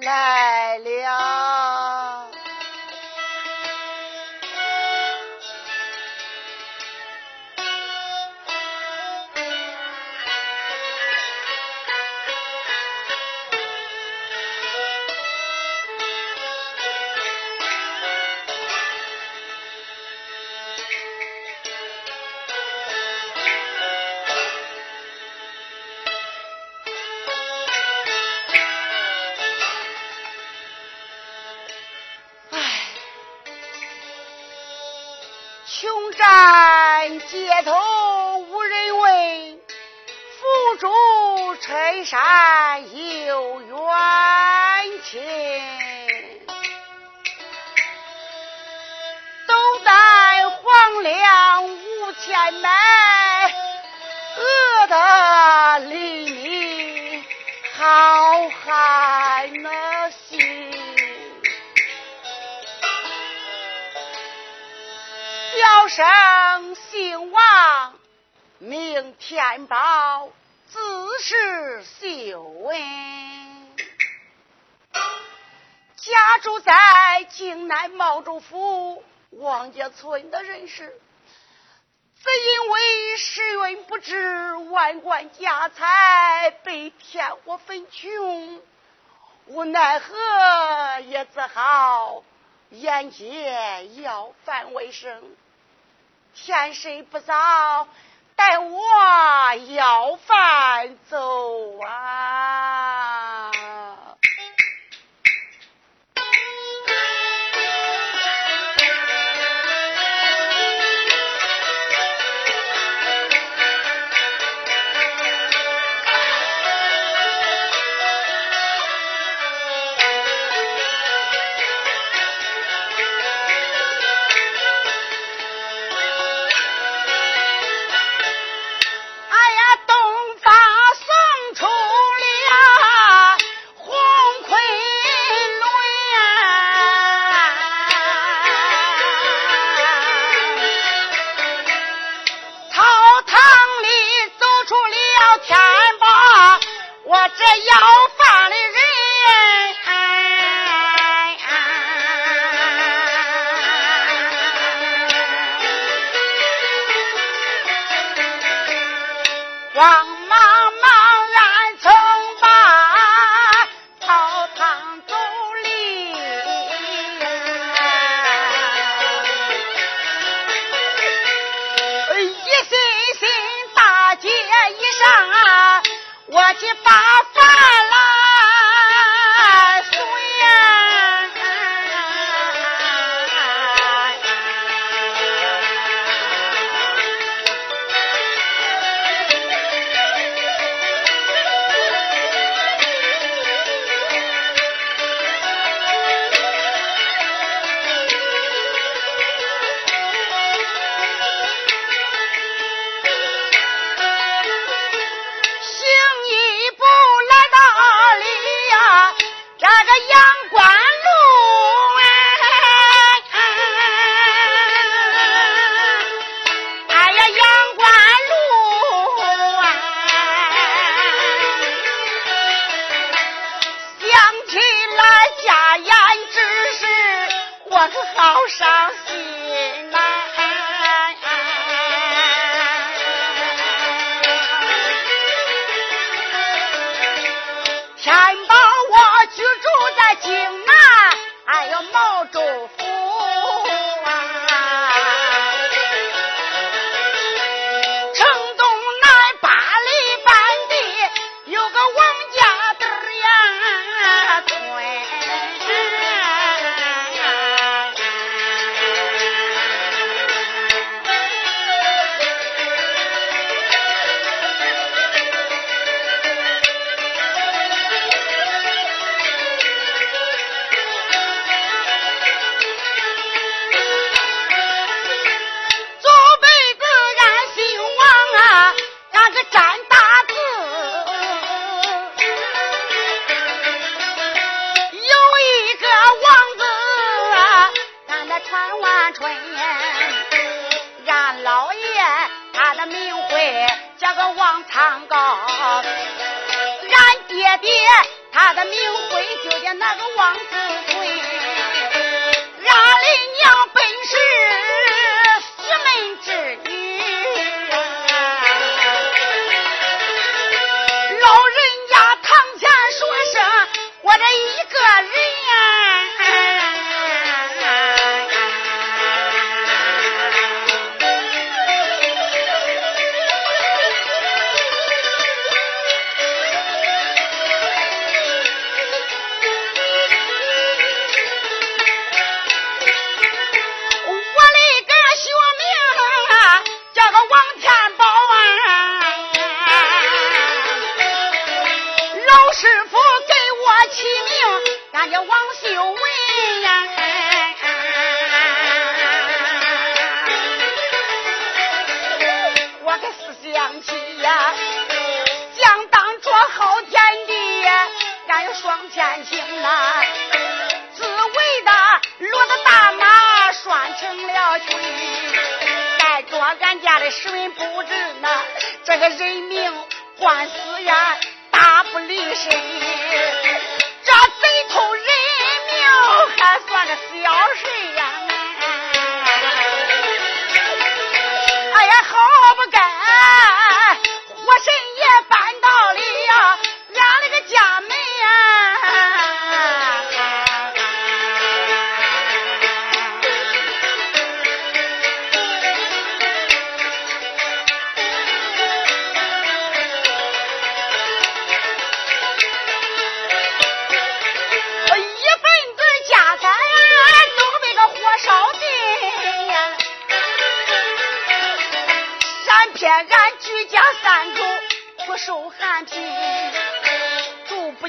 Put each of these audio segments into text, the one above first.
来了。街头无人问，福州春山有冤情。斗胆黄粱无钱买，饿得淋漓好汉那天宝，自是秀文，家住在京南茂州府王家村的人士。只因为时运不知，万贯家财被天火焚穷，无奈何，也只好沿街要饭为生。天色不早，带我要饭走啊！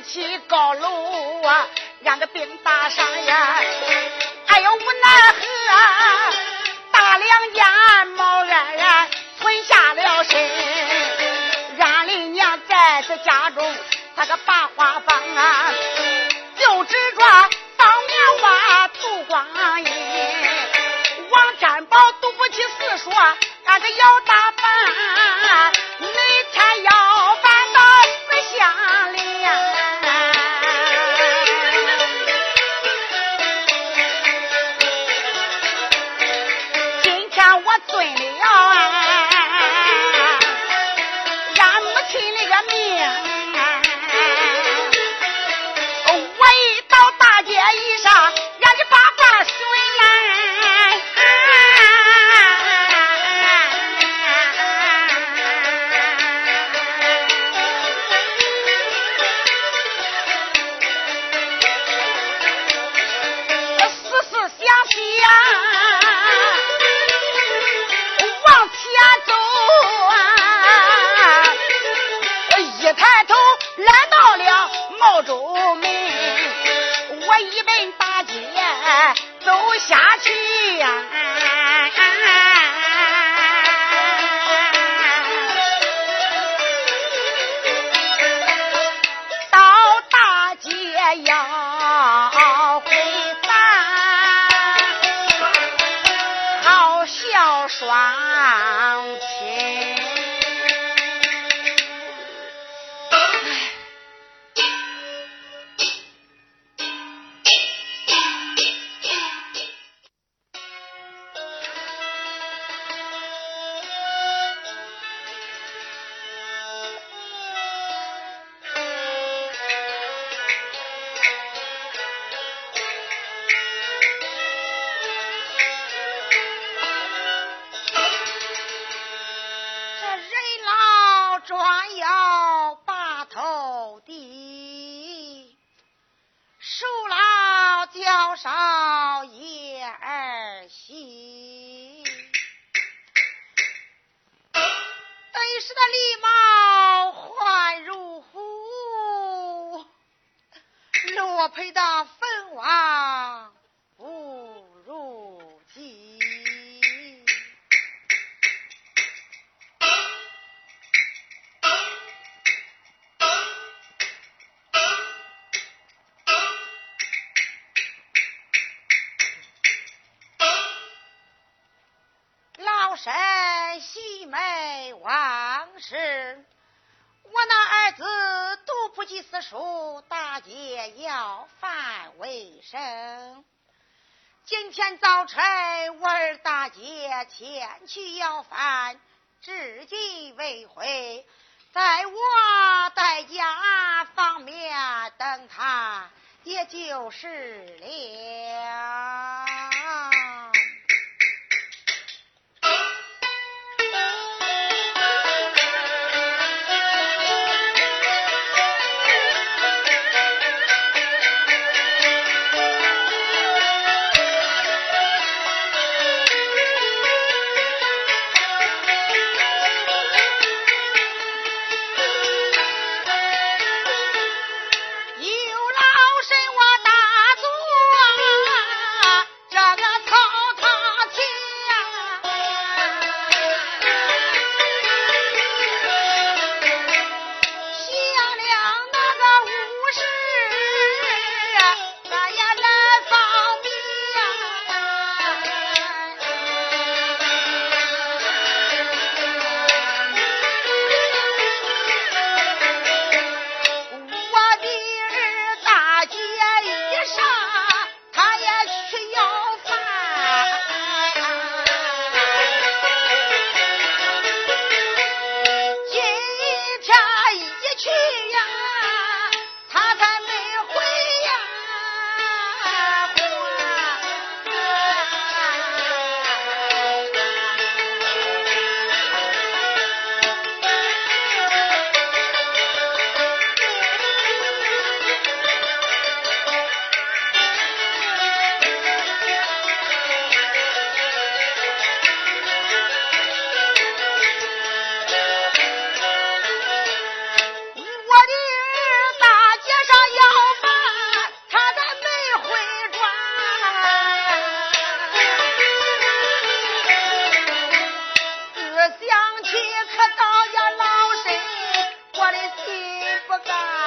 起高楼啊，俺个病大伤呀，哎呦无奈何，大两间毛安然存下了身，俺的娘在这家中，他个把花房啊，就只着当棉花度光阴，王占宝读不起四书。那个要打饭，中门我一门大街走下去。天早晨我儿大姐前去要饭，至今未回，在我在家方面等他，也就是了。Bye.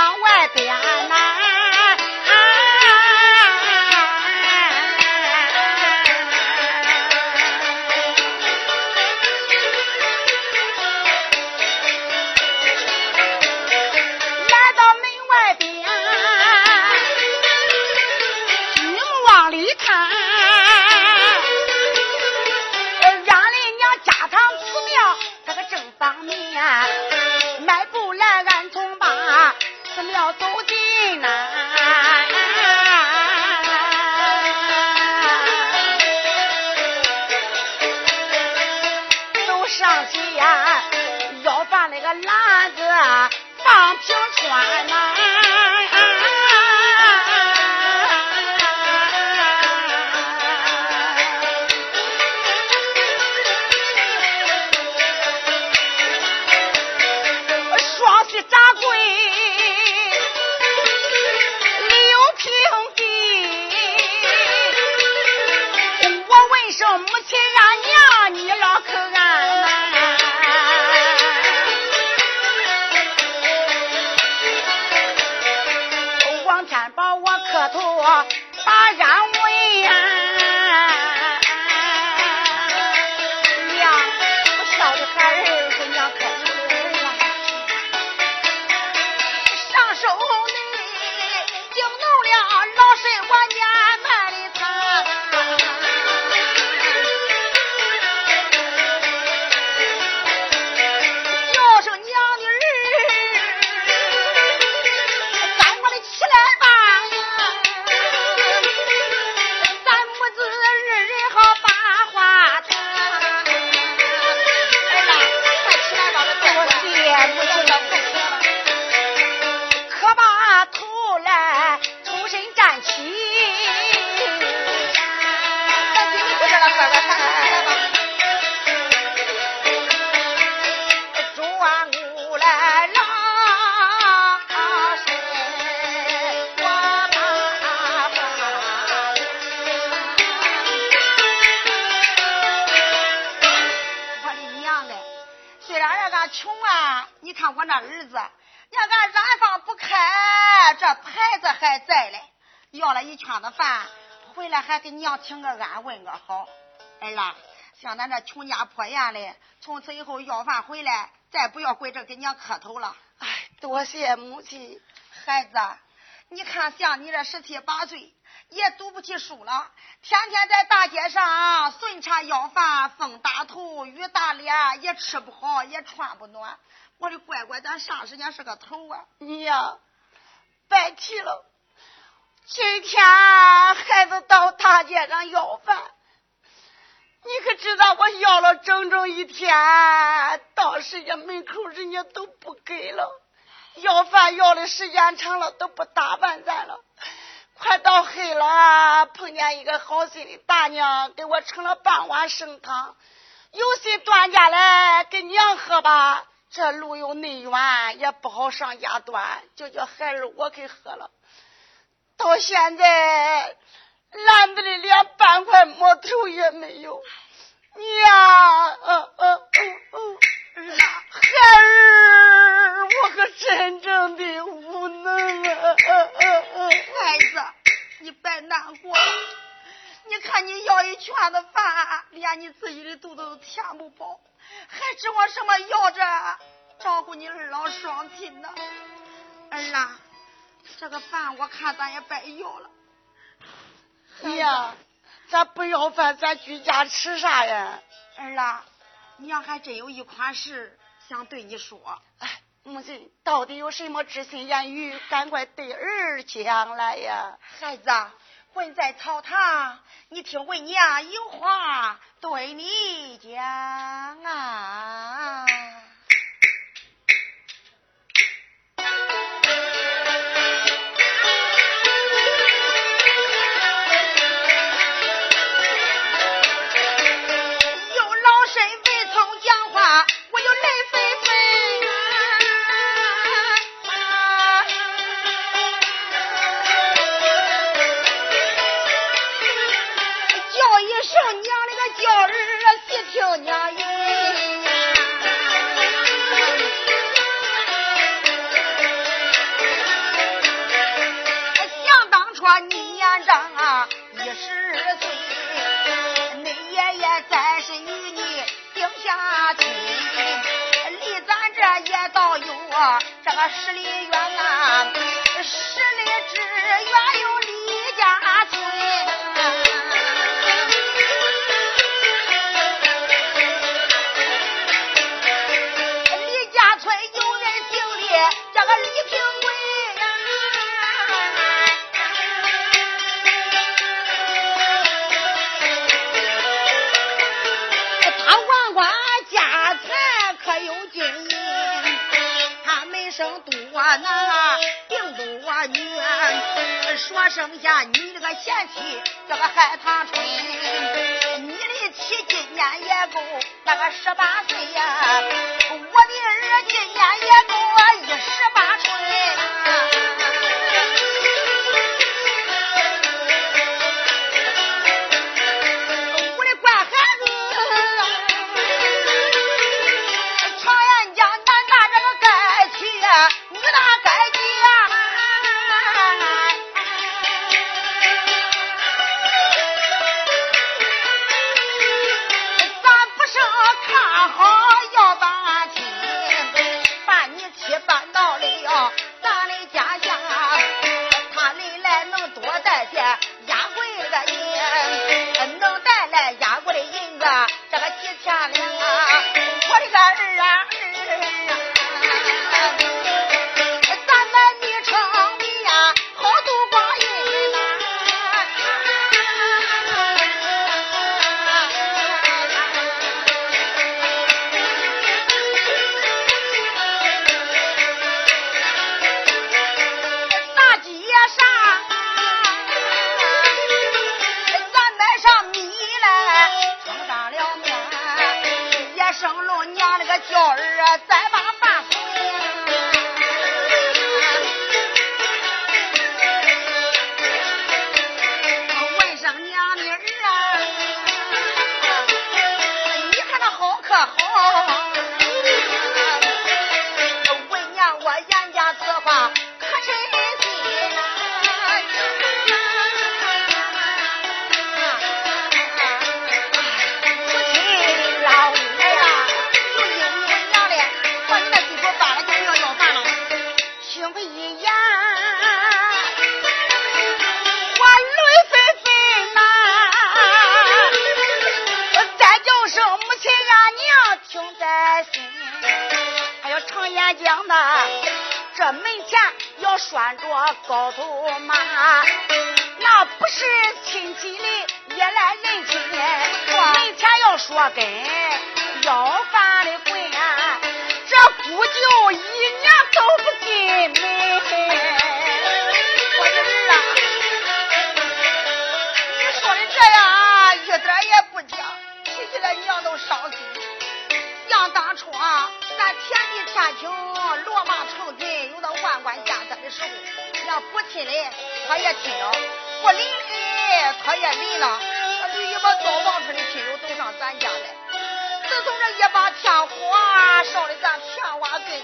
往外边。请个安，问个好，儿啦，像咱这穷家破院的，从此以后要饭回来，再不要跪着给娘磕头了。哎，多谢母亲。孩子，你看像你这十七八岁，也读不起书了，天天在大街上顺茶要饭，风大头，雨打脸，也吃不好，也穿不暖。我的乖乖，咱啥时间是个头啊？你呀，别提了。今天孩子到大街上要饭，你可知道我要了整整一天，到时家门口人家都不给了。要饭要的时间长了，都不打扮咱了。快到黑了碰见一个好心的大娘，给我盛了半碗生汤，有心端家来给娘喝吧。这路又内远，也不好上家端，就叫孩儿我给喝了。到现在篮子里连半块馍头也没有。娘，嗯嗯嗯嗯，孩儿，我可真正的无能啊！孩子，你别难过。你看你要一圈子饭，连你自己的肚子都填不饱。还指望什么要着照顾你二老双亲呢？儿啊，这个饭我看咱也白要了。哎呀，咱不要饭，咱居家吃啥呀？儿啊，娘还真有一款事想对你说。哎，母亲到底有什么知心言语，赶快对儿讲来呀！孩子。混在草堂，你听为娘有话对你讲啊。大军离咱这也倒有啊，这个十里远啊，十里之远。生多男，病多女，说剩下你这个贤妻叫个海棠春，你的妻今年也够那个十八岁呀，我的儿今年也够一十八春。小儿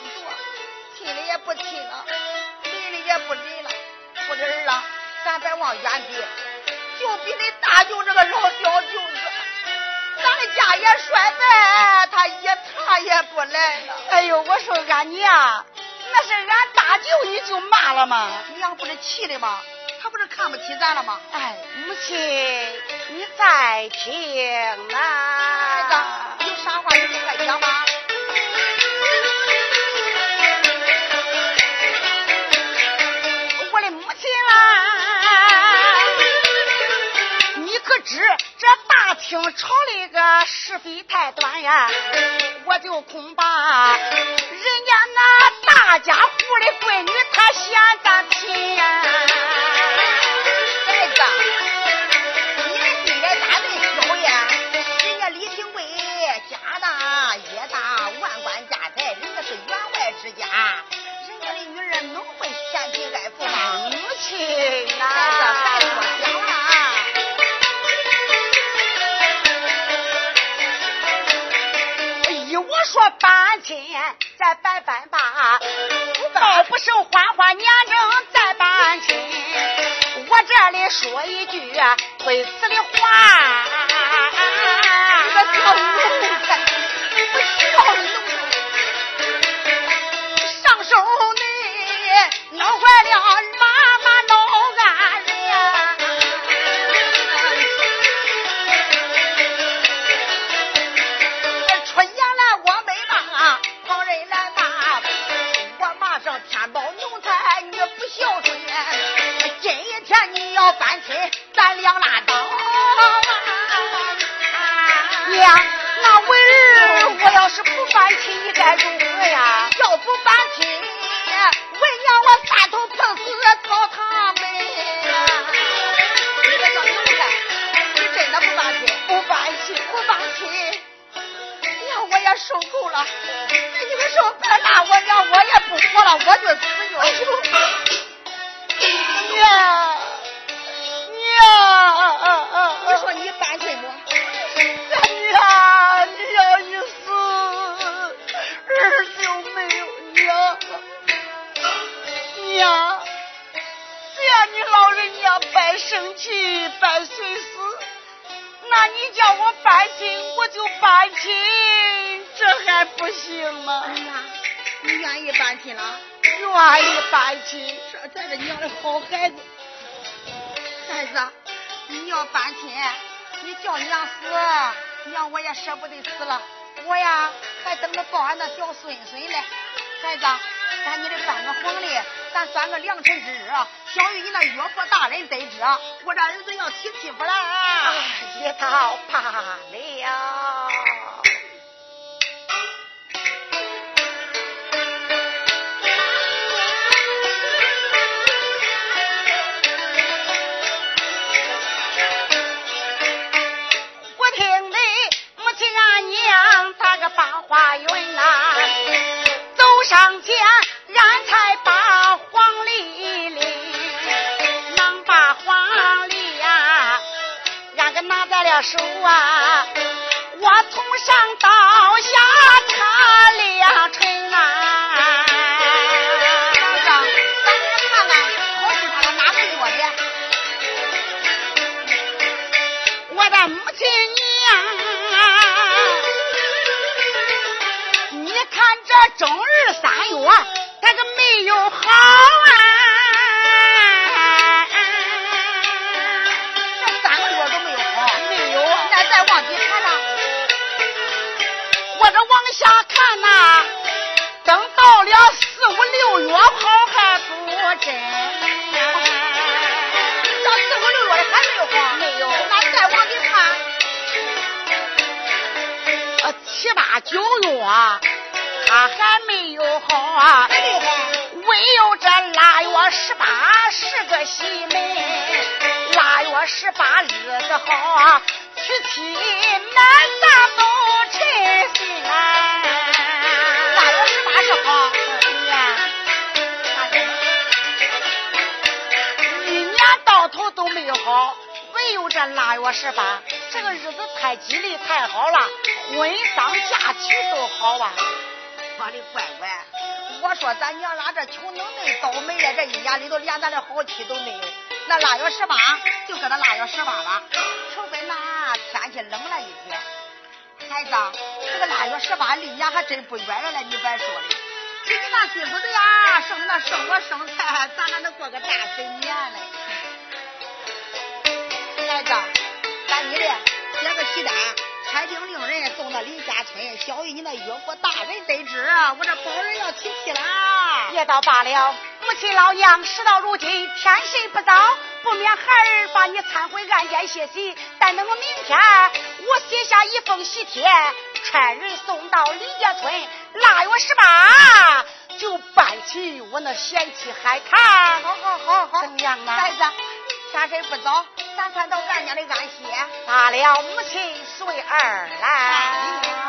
坐，亲的也不亲了，离的也不离了。不的儿啊，咱再往远比，就比你大舅这个老小舅子，咱的家也衰败，他一茬也不来了。哎呦，我说俺娘。那是俺大舅，你就骂了吗？娘不是气的吗？他不是看不起咱了吗？哎，母亲，你再听呐。孩子，有啥话你就快讲吧。听朝里个是非太短呀？我就恐怕人家那。大家户的闺女，她嫌咱贫。呀亲。再拜拜吧，倒不胜花花娘娘再办亲。我这里说一句推辞的话，你个小奴才，不孝奴，上手你弄坏了孝顺。今一天你要搬亲，咱俩拉倒。娘，那为儿我要是不搬亲，你该如何呀？要不搬亲，为娘我三头碰死草堂门。你个小奴才，你真的不搬亲？不搬亲，不搬亲。娘，我也受够了。你们说别拉我娘，我也不活了，我就死了。搬亲。这还不行吗？哎呀，你愿意搬亲了？愿意搬亲。这咱这娘的好孩子，孩子，你要搬亲，你叫娘死，娘我也舍不得死了。我呀，还等着抱俺那小孙孙呢。孩子，赶紧的搬个黄历，咱算个良辰之日，小玉你那岳父大人得知，我这儿子要娶媳妇了。一到罢了。了手啊，我从上到下插两成啊。老张，咱给看看，好是他哪个做的？我的母亲娘啊！正日三月，他可没有好啊！往底看呢？我这往下看呐，等到了四五六月，好还不真。到四五六月还没有好，没有。那再往里看，呃，七八九月。他还没有好啊，唯有这腊月十八是个喜门，腊月十八日子好啊，是好年，到头都没有好，唯有这腊月十八，这个日子太吉利太好了，婚丧嫁娶都好啊！我的乖乖，我说咱娘俩这穷能耐倒霉了，这一年里头连咱的好气都没有。那腊月十八就搁那腊月十八了，天冷了一点。孩子，这个腊月十八离年还真不远了嘞，你别说了。给你那媳妇子呀，生那生我生菜，咱还能过个大神年嘞。孩子，赶紧的，写个喜单，拆定令人送到李家村，小玉你那岳父大人得知，我这包人要提亲了。也倒罢了，母亲老娘事到如今，天色不早，不免孩儿把你搀回案间歇息。但等我明天，我写下一封喜帖，差人送到李家村，腊月十八就办起我那贤妻海棠。好好好好，怎么样啊？孩子，天色不早，咱快到俺家里安歇。罢了，母亲随儿来。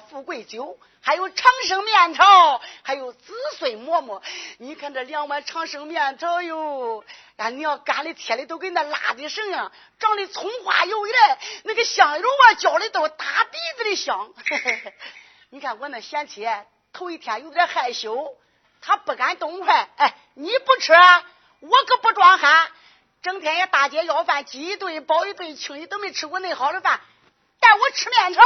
富贵酒，还有长生面条，还有子孙馍馍。你看这两碗长生面条哟，俺娘干的贴的都跟那辣的绳样，长的葱花油的，那个香油啊浇的都打鼻子的香。你看我那贤妻头一天有点害羞，她不敢动筷。哎，你不吃，我可不装憨。整天也大街要饭，饥一顿饱一顿，轻易都没吃过那好的饭。带我吃面条。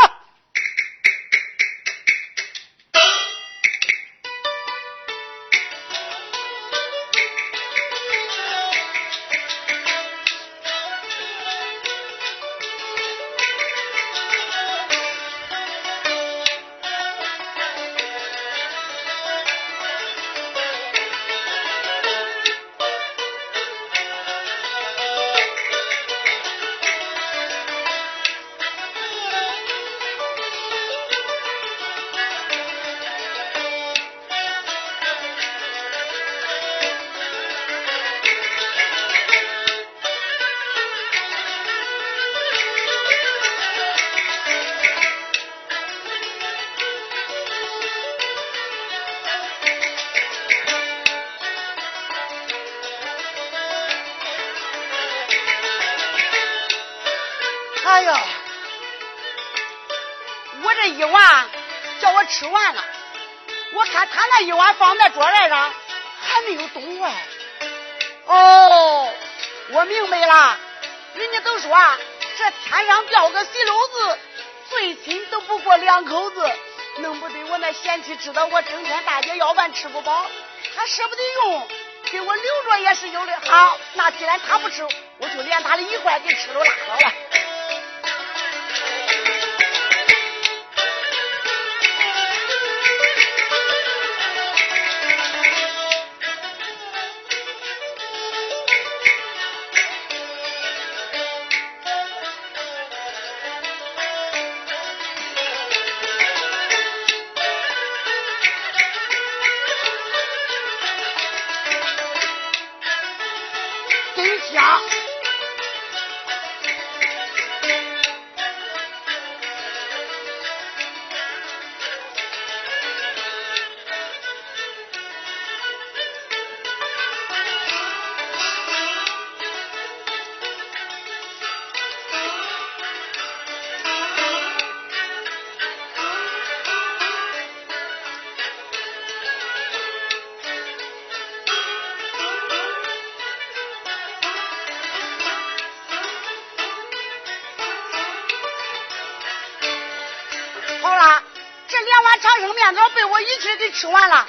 吃完了，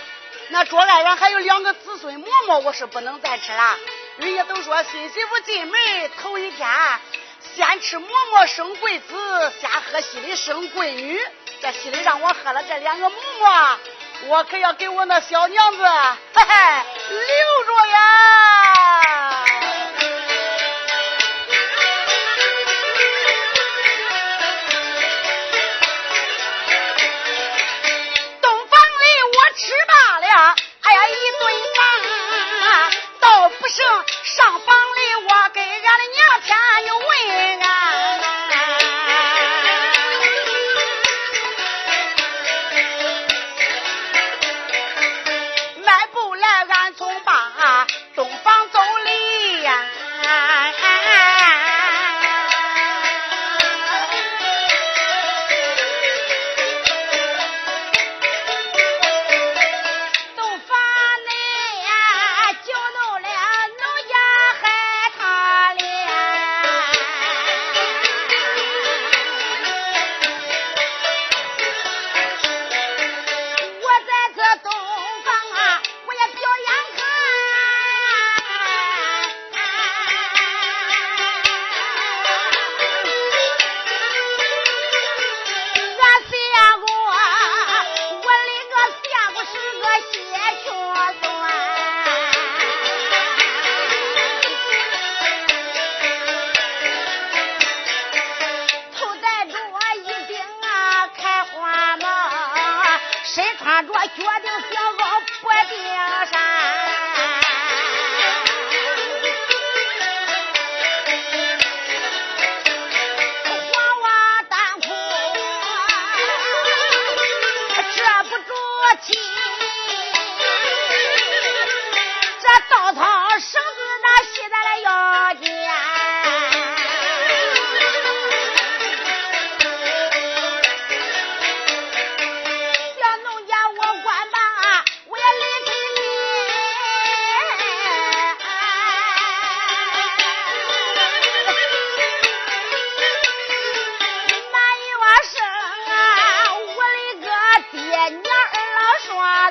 那桌案上还有两个子孙馍馍，我是不能再吃了。人家都说新媳妇进门头一天，先吃馍馍生贵子，先喝稀里生贵女。这稀里让我喝了这两个馍馍，我可要给我那小娘子嘿嘿留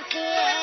些。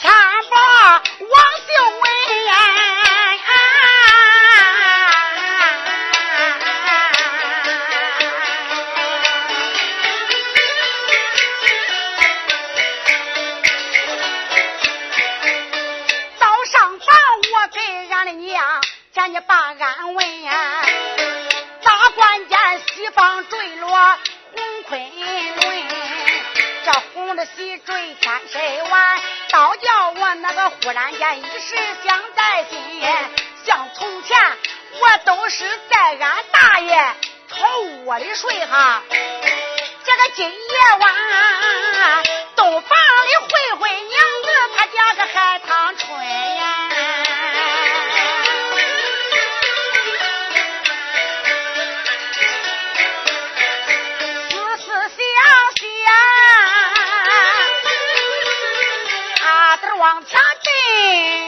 长。然家一时想在心像从前我都是在俺大爷草窝里睡哈。这个今夜晚洞房里会会娘子她叫个海棠春呀。思思想想啊得往前摆，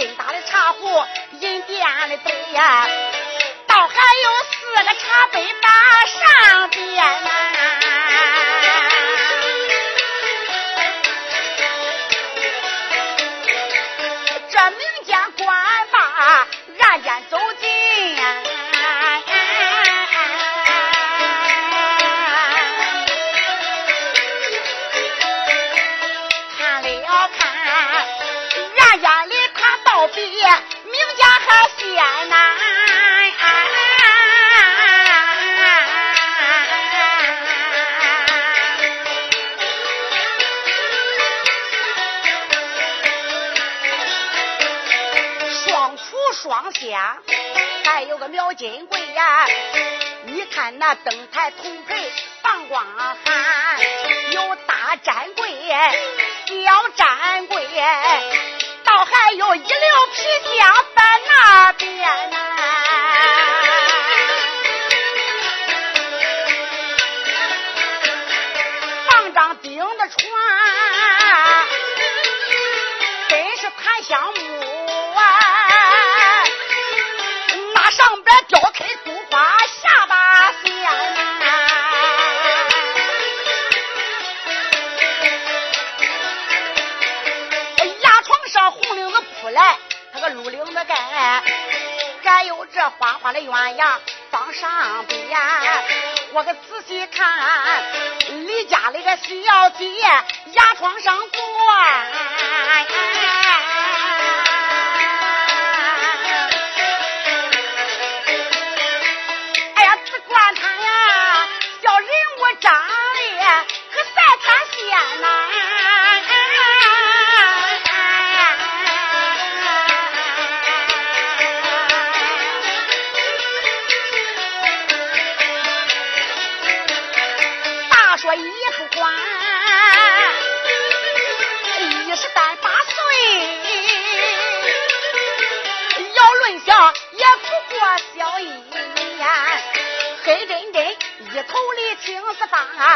金大的茶壶，银点的杯呀，小展柜，倒还有一溜皮箱在那边呐。放张钉子床，真是檀香木。鸳鸯放上边，我可仔细看，李家那个小姐牙床上坐。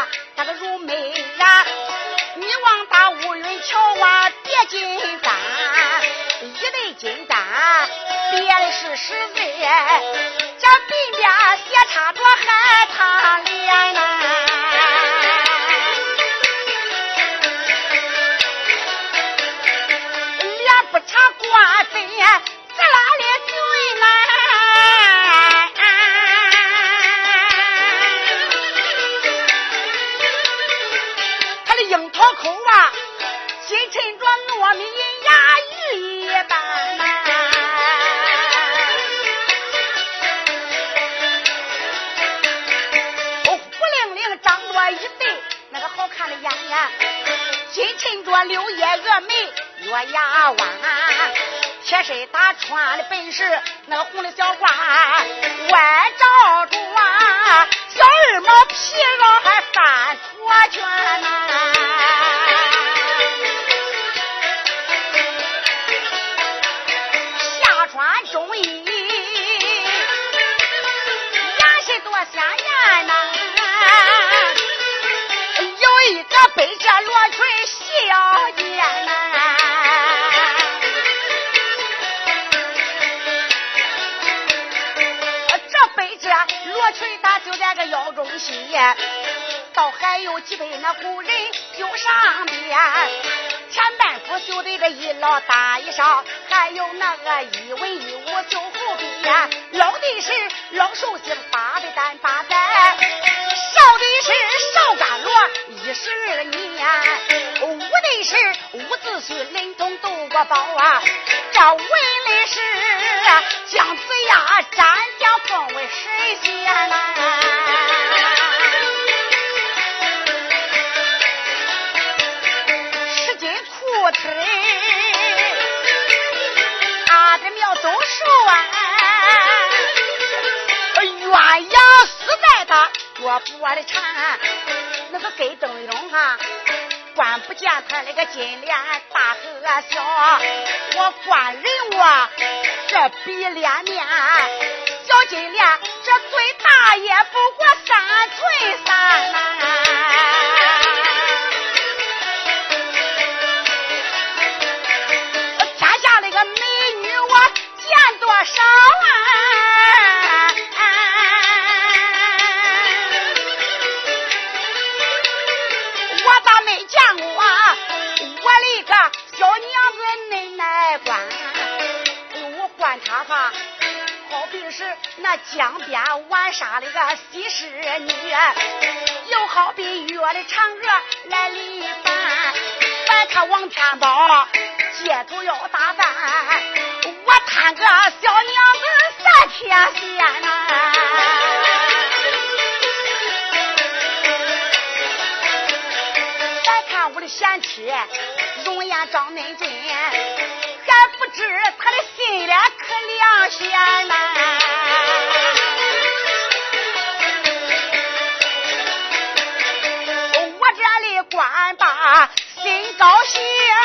穿这文的是姜子牙斩将封为神仙呐。十斤裤腿，阿这苗都熟啊，鸳鸯死在他脚脖的缠，那个跟灯笼哈。关不见他那个金莲大和小，我官人我这比脸面，小金莲这最大也不过三寸三呐。天下那个美女我见多少啊！江边玩耍的个西施女，又好比约的嫦娥来离饭，再看王天宝街头要打扮，我贪个小娘子三天仙呐！再看我的贤妻容颜长恁俊，还不知他的心里可良贤呐！官罢心高兴啊！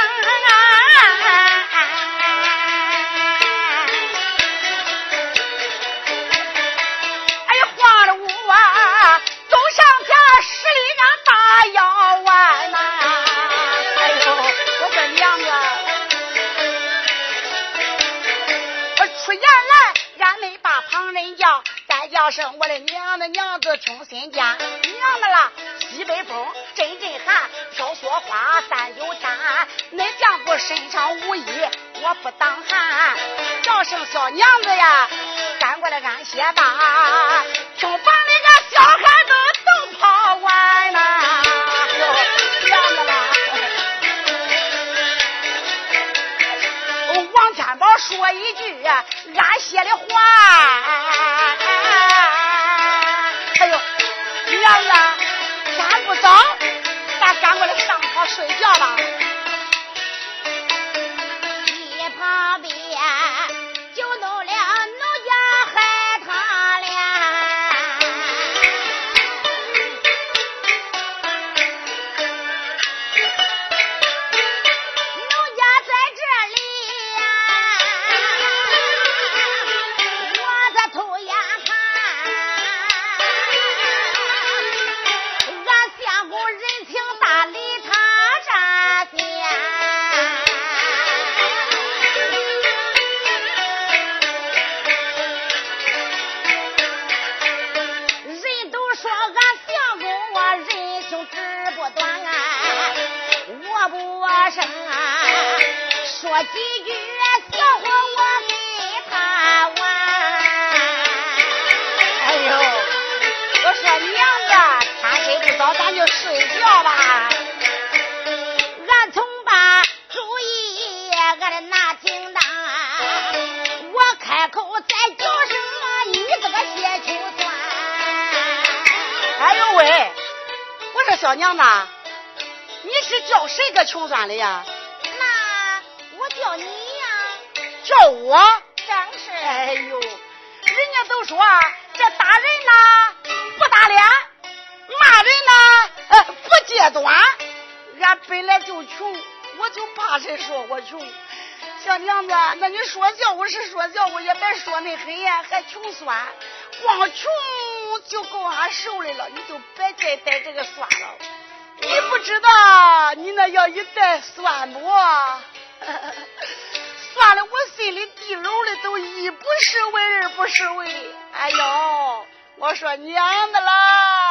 哎呀，花了五万，走上家十里，俺打腰弯呐！哎呦，我的娘啊！我出言来，俺没把旁人叫，再叫声我的娘子，娘子听心间。不当寒，叫声小娘子呀，赶过来安歇吧，听房里个小孩子都跑完呐，娘子啦。王天宝说一句安歇的话，哎呦，娘子，天不早，咱赶过来上床睡觉吧。就睡觉吧。俺从把主意俺的拿挺当，我开口再叫声你这个血球酸。哎呦喂，我说小娘子，你是叫谁个穷酸的呀？那我叫你呀，叫我？正是。哎呦，人家都说这打人呐不打脸，呃不揭短。俺本来就穷，我就怕谁说我穷。小娘子，那你说笑我是说笑我，也别说那狠呀，还穷酸，光穷就够俺受的了，你就别再带这个酸了。你不知道，你那要一带酸不？酸的我心里地楼的都一不是味二不是味。哎呦，我说娘的啦！